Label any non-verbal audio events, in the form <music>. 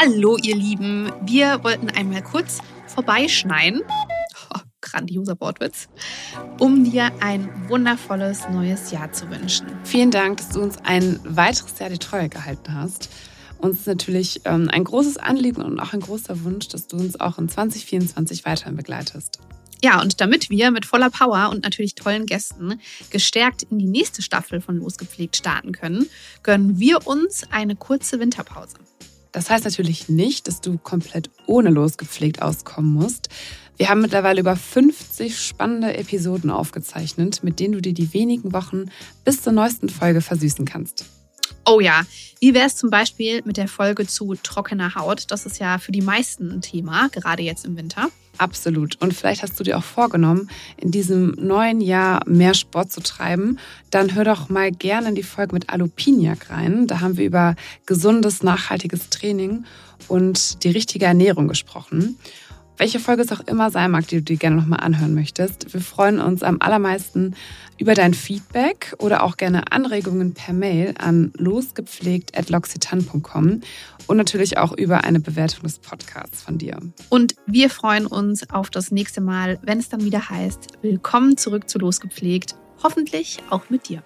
Hallo, ihr Lieben. Wir wollten einmal kurz vorbeischneien. <laughs> Oh, grandioser Wortwitz. Um dir ein wundervolles neues Jahr zu wünschen. Vielen Dank, dass du uns ein weiteres Jahr die Treue gehalten hast. Uns ist natürlich ähm, ein großes Anliegen und auch ein großer Wunsch, dass du uns auch in 2024 weiterhin begleitest. Ja, und damit wir mit voller Power und natürlich tollen Gästen gestärkt in die nächste Staffel von Losgepflegt starten können, gönnen wir uns eine kurze Winterpause. Das heißt natürlich nicht, dass du komplett ohne losgepflegt auskommen musst. Wir haben mittlerweile über 50 spannende Episoden aufgezeichnet, mit denen du dir die wenigen Wochen bis zur neuesten Folge versüßen kannst. Oh ja, wie wäre es zum Beispiel mit der Folge zu trockener Haut? Das ist ja für die meisten ein Thema, gerade jetzt im Winter. Absolut. Und vielleicht hast du dir auch vorgenommen, in diesem neuen Jahr mehr Sport zu treiben. Dann hör doch mal gerne in die Folge mit Alupiniak rein. Da haben wir über gesundes, nachhaltiges Training und die richtige Ernährung gesprochen welche Folge es auch immer sein mag, die du dir gerne nochmal anhören möchtest. Wir freuen uns am allermeisten über dein Feedback oder auch gerne Anregungen per Mail an losgepflegt.loxitan.com und natürlich auch über eine Bewertung des Podcasts von dir. Und wir freuen uns auf das nächste Mal, wenn es dann wieder heißt, willkommen zurück zu Losgepflegt, hoffentlich auch mit dir.